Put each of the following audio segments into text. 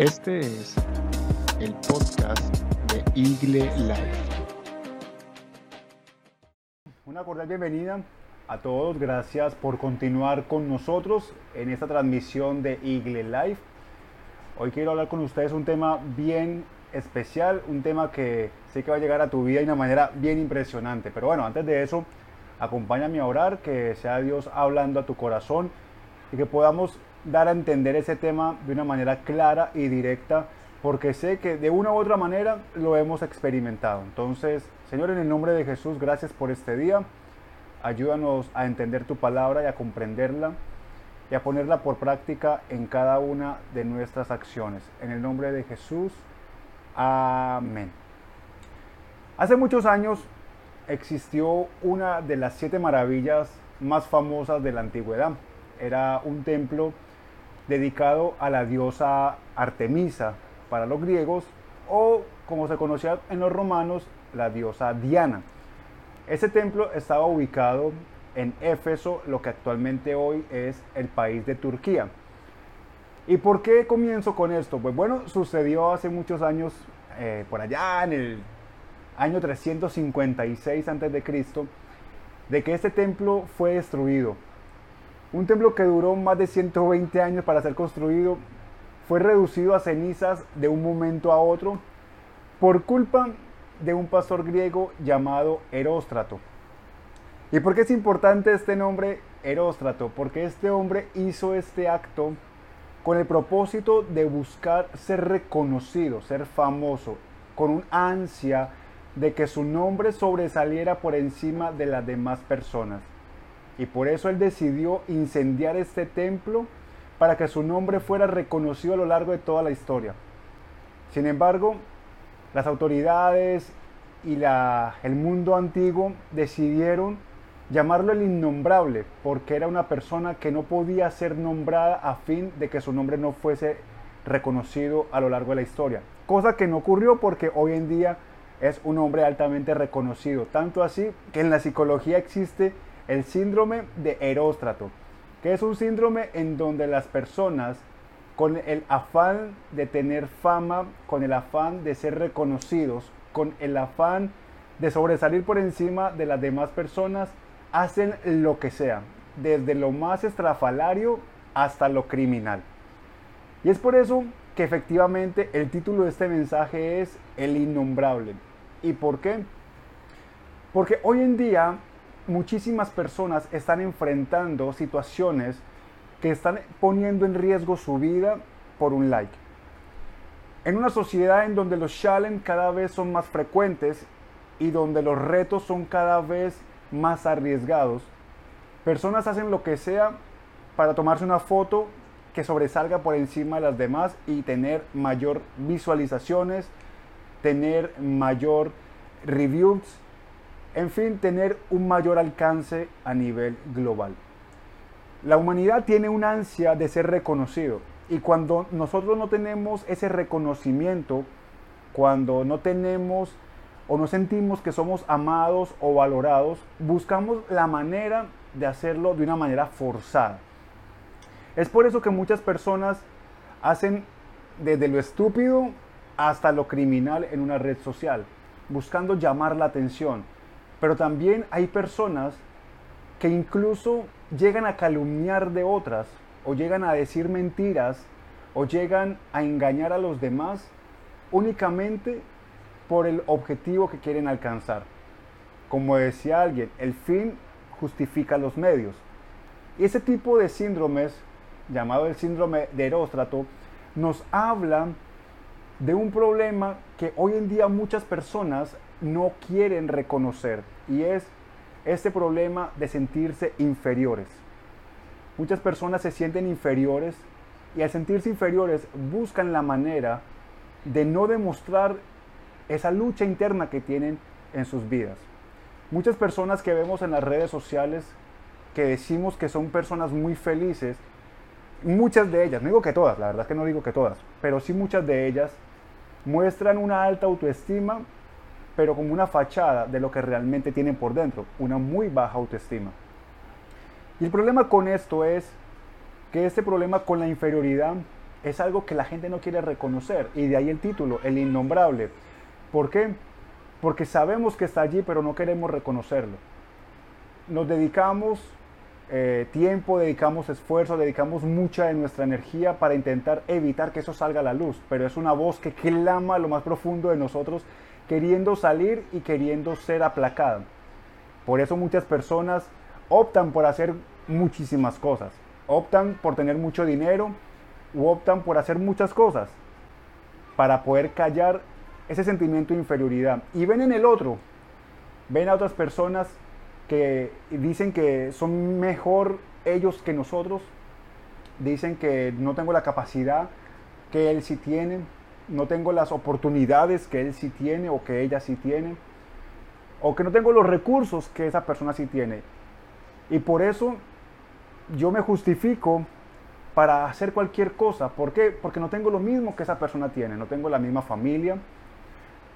Este es el podcast de Igle Life. Una cordial bienvenida a todos. Gracias por continuar con nosotros en esta transmisión de Igle Life. Hoy quiero hablar con ustedes un tema bien especial, un tema que sé que va a llegar a tu vida de una manera bien impresionante. Pero bueno, antes de eso, acompáñame a orar, que sea Dios hablando a tu corazón y que podamos dar a entender ese tema de una manera clara y directa, porque sé que de una u otra manera lo hemos experimentado. Entonces, Señor, en el nombre de Jesús, gracias por este día. Ayúdanos a entender tu palabra y a comprenderla y a ponerla por práctica en cada una de nuestras acciones. En el nombre de Jesús. Amén. Hace muchos años existió una de las siete maravillas más famosas de la antigüedad. Era un templo dedicado a la diosa Artemisa para los griegos o como se conocía en los romanos, la diosa Diana. Ese templo estaba ubicado en Éfeso, lo que actualmente hoy es el país de Turquía. ¿Y por qué comienzo con esto? Pues bueno, sucedió hace muchos años, eh, por allá en el año 356 a.C., de que este templo fue destruido. Un templo que duró más de 120 años para ser construido fue reducido a cenizas de un momento a otro por culpa de un pastor griego llamado Heróstrato. ¿Y por qué es importante este nombre Heróstrato? Porque este hombre hizo este acto con el propósito de buscar ser reconocido, ser famoso, con un ansia de que su nombre sobresaliera por encima de las demás personas. Y por eso él decidió incendiar este templo para que su nombre fuera reconocido a lo largo de toda la historia. Sin embargo, las autoridades y el mundo antiguo decidieron llamarlo el innombrable, porque era una persona que no podía ser nombrada a fin de que su nombre no fuese reconocido a lo largo de la historia. Cosa que no ocurrió porque hoy en día es un hombre altamente reconocido. Tanto así que en la psicología existe el síndrome de Heróstrato, que es un síndrome en donde las personas con el afán de tener fama, con el afán de ser reconocidos, con el afán de sobresalir por encima de las demás personas, hacen lo que sea, desde lo más estrafalario hasta lo criminal. Y es por eso que efectivamente el título de este mensaje es El innombrable. ¿Y por qué? Porque hoy en día muchísimas personas están enfrentando situaciones que están poniendo en riesgo su vida por un like. En una sociedad en donde los challenge cada vez son más frecuentes y donde los retos son cada vez más arriesgados, personas hacen lo que sea para tomarse una foto que sobresalga por encima de las demás y tener mayor visualizaciones, tener mayor reviews, en fin, tener un mayor alcance a nivel global. La humanidad tiene una ansia de ser reconocido y cuando nosotros no tenemos ese reconocimiento, cuando no tenemos o no sentimos que somos amados o valorados, buscamos la manera de hacerlo de una manera forzada. Es por eso que muchas personas hacen desde lo estúpido hasta lo criminal en una red social, buscando llamar la atención. Pero también hay personas que incluso llegan a calumniar de otras o llegan a decir mentiras o llegan a engañar a los demás únicamente por el objetivo que quieren alcanzar. Como decía alguien, el fin justifica los medios. Y ese tipo de síndromes, llamado el síndrome de Heróstrato, nos habla de un problema que hoy en día muchas personas no quieren reconocer y es este problema de sentirse inferiores. Muchas personas se sienten inferiores y al sentirse inferiores buscan la manera de no demostrar esa lucha interna que tienen en sus vidas. Muchas personas que vemos en las redes sociales que decimos que son personas muy felices, muchas de ellas, no digo que todas, la verdad que no digo que todas, pero sí muchas de ellas muestran una alta autoestima pero como una fachada de lo que realmente tienen por dentro, una muy baja autoestima. Y el problema con esto es que este problema con la inferioridad es algo que la gente no quiere reconocer. Y de ahí el título, el innombrable. ¿Por qué? Porque sabemos que está allí, pero no queremos reconocerlo. Nos dedicamos eh, tiempo, dedicamos esfuerzo, dedicamos mucha de nuestra energía para intentar evitar que eso salga a la luz. Pero es una voz que clama lo más profundo de nosotros, queriendo salir y queriendo ser aplacada. Por eso muchas personas optan por hacer muchísimas cosas. Optan por tener mucho dinero, u optan por hacer muchas cosas para poder callar ese sentimiento de inferioridad. Y ven en el otro, ven a otras personas que dicen que son mejor ellos que nosotros, dicen que no tengo la capacidad que él sí tiene, no tengo las oportunidades que él sí tiene o que ella sí tiene, o que no tengo los recursos que esa persona sí tiene. Y por eso yo me justifico para hacer cualquier cosa. ¿Por qué? Porque no tengo lo mismo que esa persona tiene. No tengo la misma familia,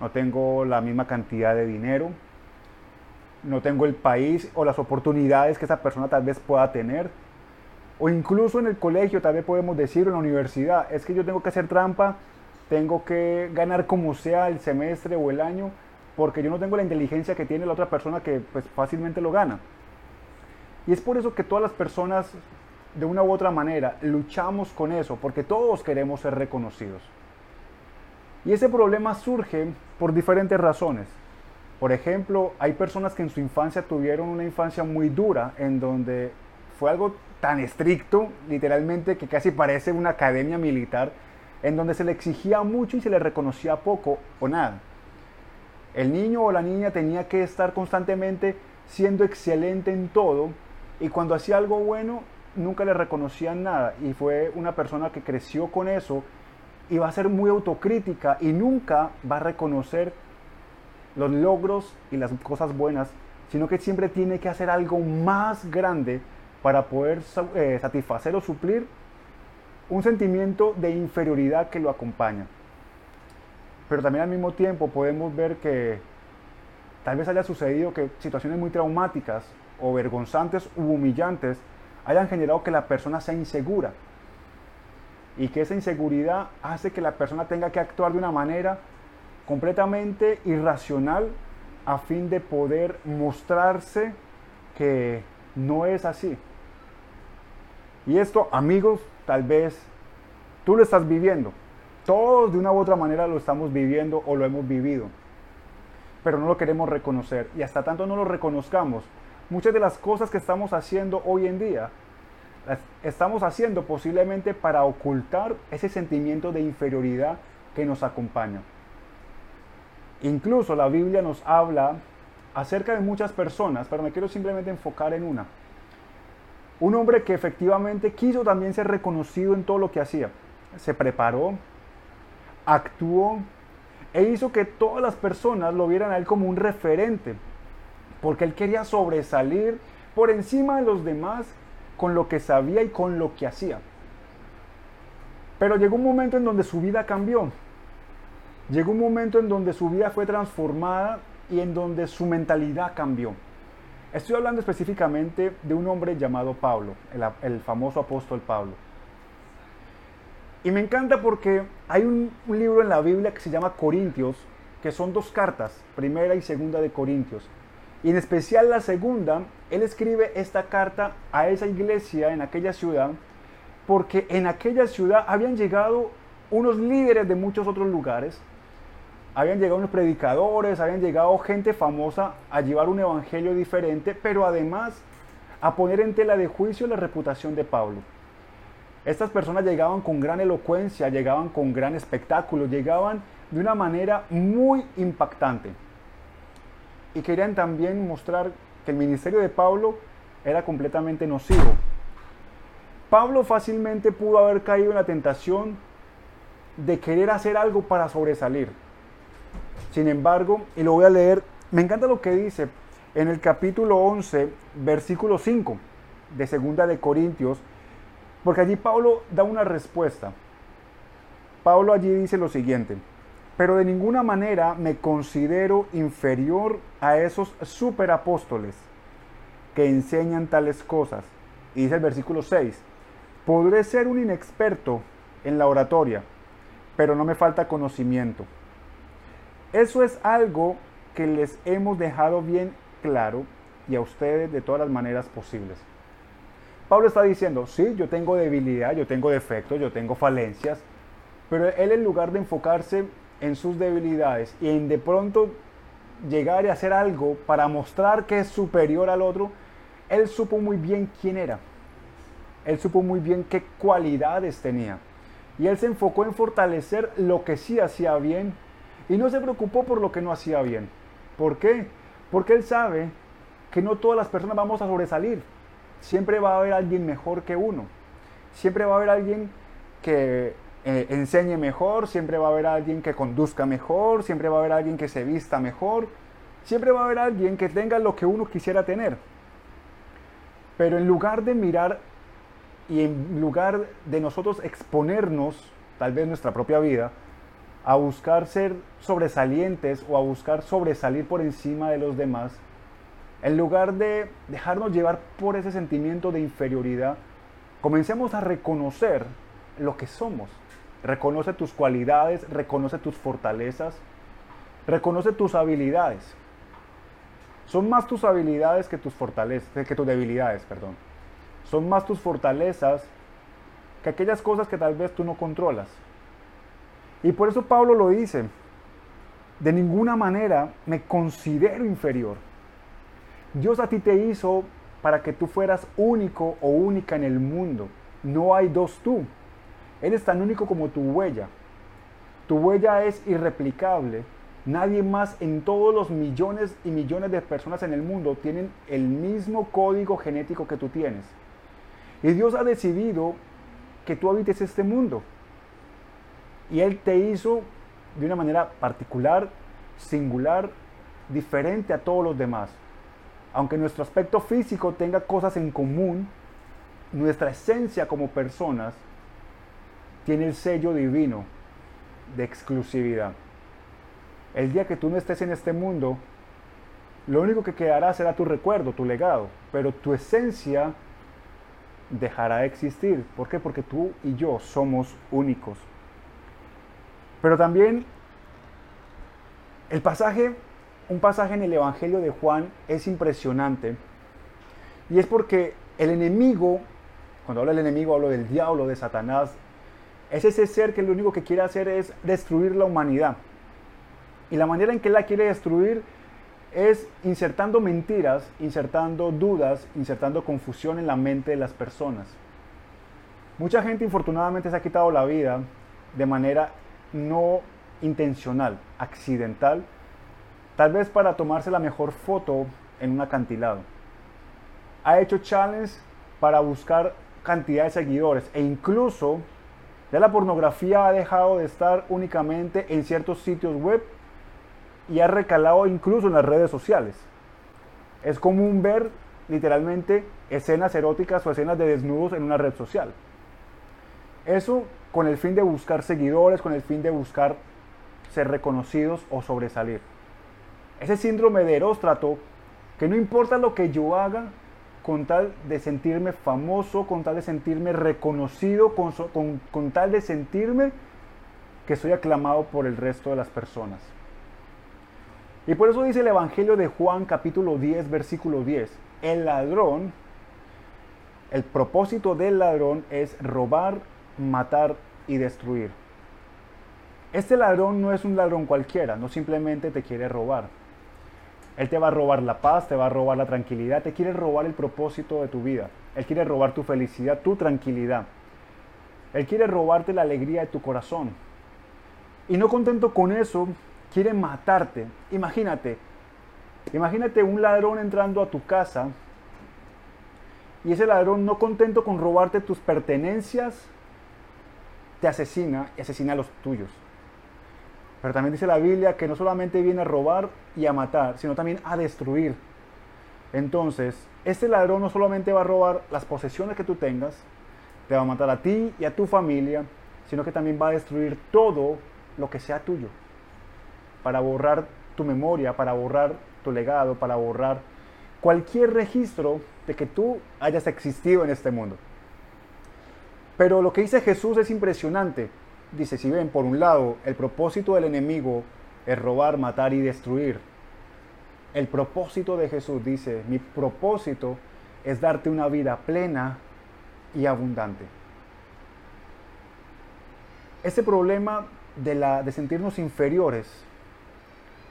no tengo la misma cantidad de dinero, no tengo el país o las oportunidades que esa persona tal vez pueda tener. O incluso en el colegio, tal vez podemos decir, en la universidad, es que yo tengo que hacer trampa, tengo que ganar como sea el semestre o el año, porque yo no tengo la inteligencia que tiene la otra persona que pues fácilmente lo gana. Y es por eso que todas las personas de una u otra manera luchamos con eso, porque todos queremos ser reconocidos. Y ese problema surge por diferentes razones. Por ejemplo, hay personas que en su infancia tuvieron una infancia muy dura, en donde fue algo tan estricto, literalmente, que casi parece una academia militar, en donde se le exigía mucho y se le reconocía poco o nada. El niño o la niña tenía que estar constantemente siendo excelente en todo y cuando hacía algo bueno nunca le reconocían nada y fue una persona que creció con eso y va a ser muy autocrítica y nunca va a reconocer los logros y las cosas buenas, sino que siempre tiene que hacer algo más grande para poder eh, satisfacer o suplir un sentimiento de inferioridad que lo acompaña. Pero también al mismo tiempo podemos ver que tal vez haya sucedido que situaciones muy traumáticas o vergonzantes u humillantes hayan generado que la persona sea insegura. Y que esa inseguridad hace que la persona tenga que actuar de una manera completamente irracional a fin de poder mostrarse que no es así. Y esto, amigos, tal vez tú lo estás viviendo. Todos de una u otra manera lo estamos viviendo o lo hemos vivido. Pero no lo queremos reconocer. Y hasta tanto no lo reconozcamos, muchas de las cosas que estamos haciendo hoy en día, las estamos haciendo posiblemente para ocultar ese sentimiento de inferioridad que nos acompaña. Incluso la Biblia nos habla acerca de muchas personas, pero me quiero simplemente enfocar en una. Un hombre que efectivamente quiso también ser reconocido en todo lo que hacía. Se preparó, actuó e hizo que todas las personas lo vieran a él como un referente porque él quería sobresalir por encima de los demás con lo que sabía y con lo que hacía. Pero llegó un momento en donde su vida cambió. Llegó un momento en donde su vida fue transformada y en donde su mentalidad cambió. Estoy hablando específicamente de un hombre llamado Pablo, el, famoso apóstol Pablo. Y me encanta porque hay un, libro en la Biblia que se llama Corintios, que son dos cartas, primera y segunda de Corintios. Y en especial la segunda, él escribe esta carta a esa iglesia en aquella ciudad, porque en aquella ciudad habían llegado unos líderes de muchos otros lugares, habían llegado unos predicadores, habían llegado gente famosa a llevar un evangelio diferente, pero además a poner en tela de juicio la reputación de Pablo. Estas personas llegaban con gran elocuencia, llegaban con gran espectáculo, llegaban de una manera muy impactante y querían también mostrar que el ministerio de Pablo era completamente nocivo. Pablo fácilmente pudo haber caído en la tentación de querer hacer algo para sobresalir. Sin embargo, y lo voy a leer, me encanta lo que dice en el capítulo 11, versículo 5 de Segunda de Corintios, porque allí Pablo da una respuesta. Pablo allí dice lo siguiente: pero de ninguna manera me considero inferior a esos superapóstoles que enseñan tales cosas. Y dice el versículo 6, podré ser un inexperto en la oratoria, pero no me falta conocimiento. Eso es algo que les hemos dejado bien claro y a ustedes de todas las maneras posibles. Pablo está diciendo, sí, yo tengo debilidad, yo tengo defectos, yo tengo falencias, pero él en lugar de enfocarse en sus debilidades y en de pronto llegar y hacer algo para mostrar que es superior al otro, él supo muy bien quién era. Él supo muy bien qué cualidades tenía. Y él se enfocó en fortalecer lo que sí hacía bien y no se preocupó por lo que no hacía bien. ¿Por qué? Porque él sabe que no todas las personas vamos a sobresalir. Siempre va a haber alguien mejor que uno. Siempre va a haber alguien que eh, enseñe mejor, siempre va a haber alguien que conduzca mejor, siempre va a haber alguien que se vista mejor, siempre va a haber alguien que tenga lo que uno quisiera tener. Pero en lugar de mirar y en lugar de nosotros exponernos, tal vez nuestra propia vida, a buscar ser sobresalientes o a buscar sobresalir por encima de los demás, en lugar de dejarnos llevar por ese sentimiento de inferioridad, comencemos a reconocer lo que somos. Reconoce tus cualidades, reconoce tus fortalezas, reconoce tus habilidades. Son más tus habilidades que tus fortalezas, que tus debilidades, perdón. Son más tus fortalezas que aquellas cosas que tal vez tú no controlas. Y por eso Pablo lo dice, de ninguna manera me considero inferior. Dios a ti te hizo para que tú fueras único o única en el mundo. No hay dos tú. Eres tan único como tu huella. Tu huella es irreplicable. Nadie más en todos los millones y millones de personas en el mundo tienen el mismo código genético que tú tienes. Y Dios ha decidido que tú habites este mundo. Y Él te hizo de una manera particular, singular, diferente a todos los demás. Aunque nuestro aspecto físico tenga cosas en común, nuestra esencia como personas tiene el sello divino de exclusividad. El día que tú no estés en este mundo, lo único que quedará será tu recuerdo, tu legado, pero tu esencia dejará de existir. ¿Por qué? Porque tú y yo somos únicos. Pero también el pasaje, un pasaje en el Evangelio de Juan es impresionante. Y es porque el enemigo, cuando hablo del enemigo hablo del diablo, de Satanás, es ese ser que lo único que quiere hacer es destruir la humanidad. Y la manera en que la quiere destruir es insertando mentiras, insertando dudas, insertando confusión en la mente de las personas. Mucha gente infortunadamente se ha quitado la vida de manera no intencional, accidental, tal vez para tomarse la mejor foto en un acantilado. Ha hecho challenge para buscar cantidad de seguidores e incluso ya la pornografía ha dejado de estar únicamente en ciertos sitios web y ha recalado incluso en las redes sociales. Es común ver literalmente escenas eróticas o escenas de desnudos en una red social. Eso con el fin de buscar seguidores, con el fin de buscar ser reconocidos o sobresalir. Ese síndrome de Eróstrato, que no importa lo que yo haga, con tal de sentirme famoso, con tal de sentirme reconocido, con, con tal de sentirme que soy aclamado por el resto de las personas. Y por eso dice el Evangelio de Juan capítulo 10, versículo 10. El ladrón, el propósito del ladrón es robar, matar y destruir. Este ladrón no es un ladrón cualquiera, no simplemente te quiere robar. Él te va a robar la paz, te va a robar la tranquilidad, te quiere robar el propósito de tu vida. Él quiere robar tu felicidad, tu tranquilidad. Él quiere robarte la alegría de tu corazón. Y no contento con eso, quiere matarte. Imagínate, imagínate un ladrón entrando a tu casa y ese ladrón no contento con robarte tus pertenencias, te asesina y asesina a los tuyos. Pero también dice la Biblia que no solamente viene a robar y a matar, sino también a destruir. Entonces, este ladrón no solamente va a robar las posesiones que tú tengas, te va a matar a ti y a tu familia, sino que también va a destruir todo lo que sea tuyo para borrar tu memoria, para borrar tu legado, para borrar cualquier registro de que tú hayas existido en este mundo. Pero lo que dice Jesús es impresionante. Dice, si ven, por un lado, el propósito del enemigo es robar, matar y destruir. El propósito de Jesús dice, mi propósito es darte una vida plena y abundante. Este problema de, la, de sentirnos inferiores,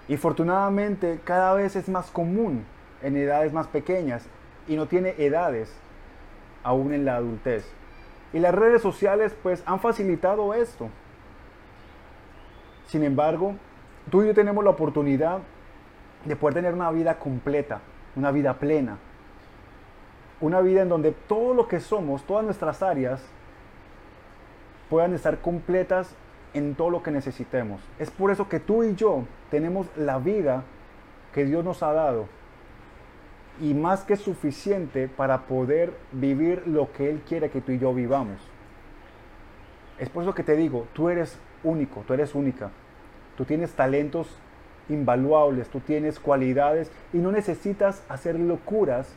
y afortunadamente cada vez es más común en edades más pequeñas y no tiene edades aún en la adultez. Y las redes sociales pues han facilitado esto. Sin embargo, tú y yo tenemos la oportunidad de poder tener una vida completa, una vida plena. Una vida en donde todo lo que somos, todas nuestras áreas, puedan estar completas en todo lo que necesitemos. Es por eso que tú y yo tenemos la vida que Dios nos ha dado y más que suficiente para poder vivir lo que Él quiere que tú y yo vivamos. Es por eso que te digo, tú eres único, tú eres única. Tú tienes talentos invaluables, tú tienes cualidades y no necesitas hacer locuras,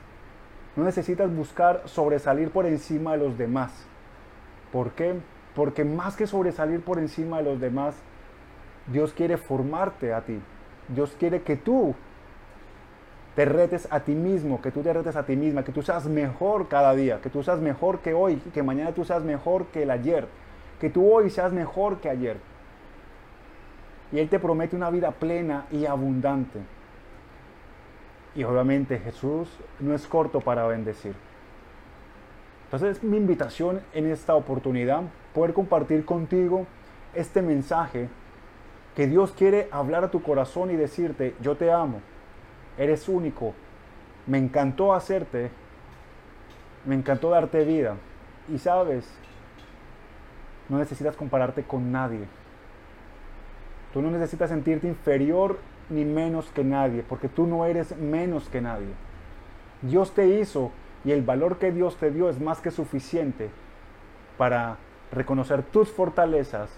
no necesitas buscar sobresalir por encima de los demás. ¿Por qué? Porque más que sobresalir por encima de los demás, Dios quiere formarte a ti. Dios quiere que tú te retes a ti mismo, que tú te retes a ti misma, que tú seas mejor cada día, que tú seas mejor que hoy, que mañana tú seas mejor que el ayer, que tú hoy seas mejor que ayer. Y Él te promete una vida plena y abundante. Y obviamente Jesús no es corto para bendecir. Entonces mi invitación en esta oportunidad, poder compartir contigo este mensaje que Dios quiere hablar a tu corazón y decirte, yo te amo, eres único, me encantó hacerte, me encantó darte vida. Y sabes, no necesitas compararte con nadie. Tú no necesitas sentirte inferior ni menos que nadie, porque tú no eres menos que nadie. Dios te hizo y el valor que Dios te dio es más que suficiente para reconocer tus fortalezas,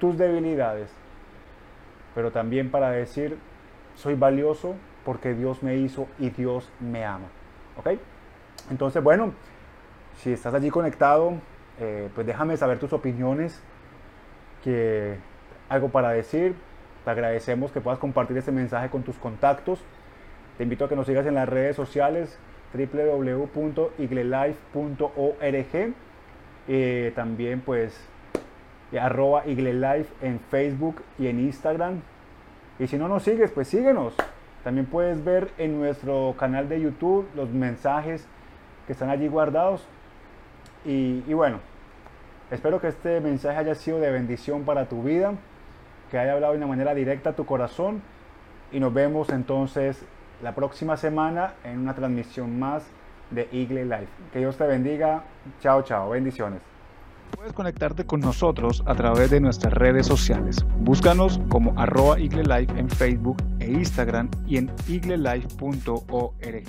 tus debilidades, pero también para decir, soy valioso porque Dios me hizo y Dios me ama. ¿Ok? Entonces, bueno, si estás allí conectado, eh, pues déjame saber tus opiniones, que algo para decir. Te agradecemos que puedas compartir este mensaje con tus contactos. Te invito a que nos sigas en las redes sociales www.iglelife.org. Eh, también pues arroba iglelife en Facebook y en Instagram. Y si no nos sigues, pues síguenos. También puedes ver en nuestro canal de YouTube los mensajes que están allí guardados. Y, bueno, espero que este mensaje haya sido de bendición para tu vida, que haya hablado de una manera directa a tu corazón. Y nos vemos entonces la próxima semana en una transmisión más de Eagle Life. Que Dios te bendiga. Chao, chao. Bendiciones. Puedes conectarte con nosotros a través de nuestras redes sociales. Búscanos como arroba Life en Facebook e Instagram y en eaglelife.org.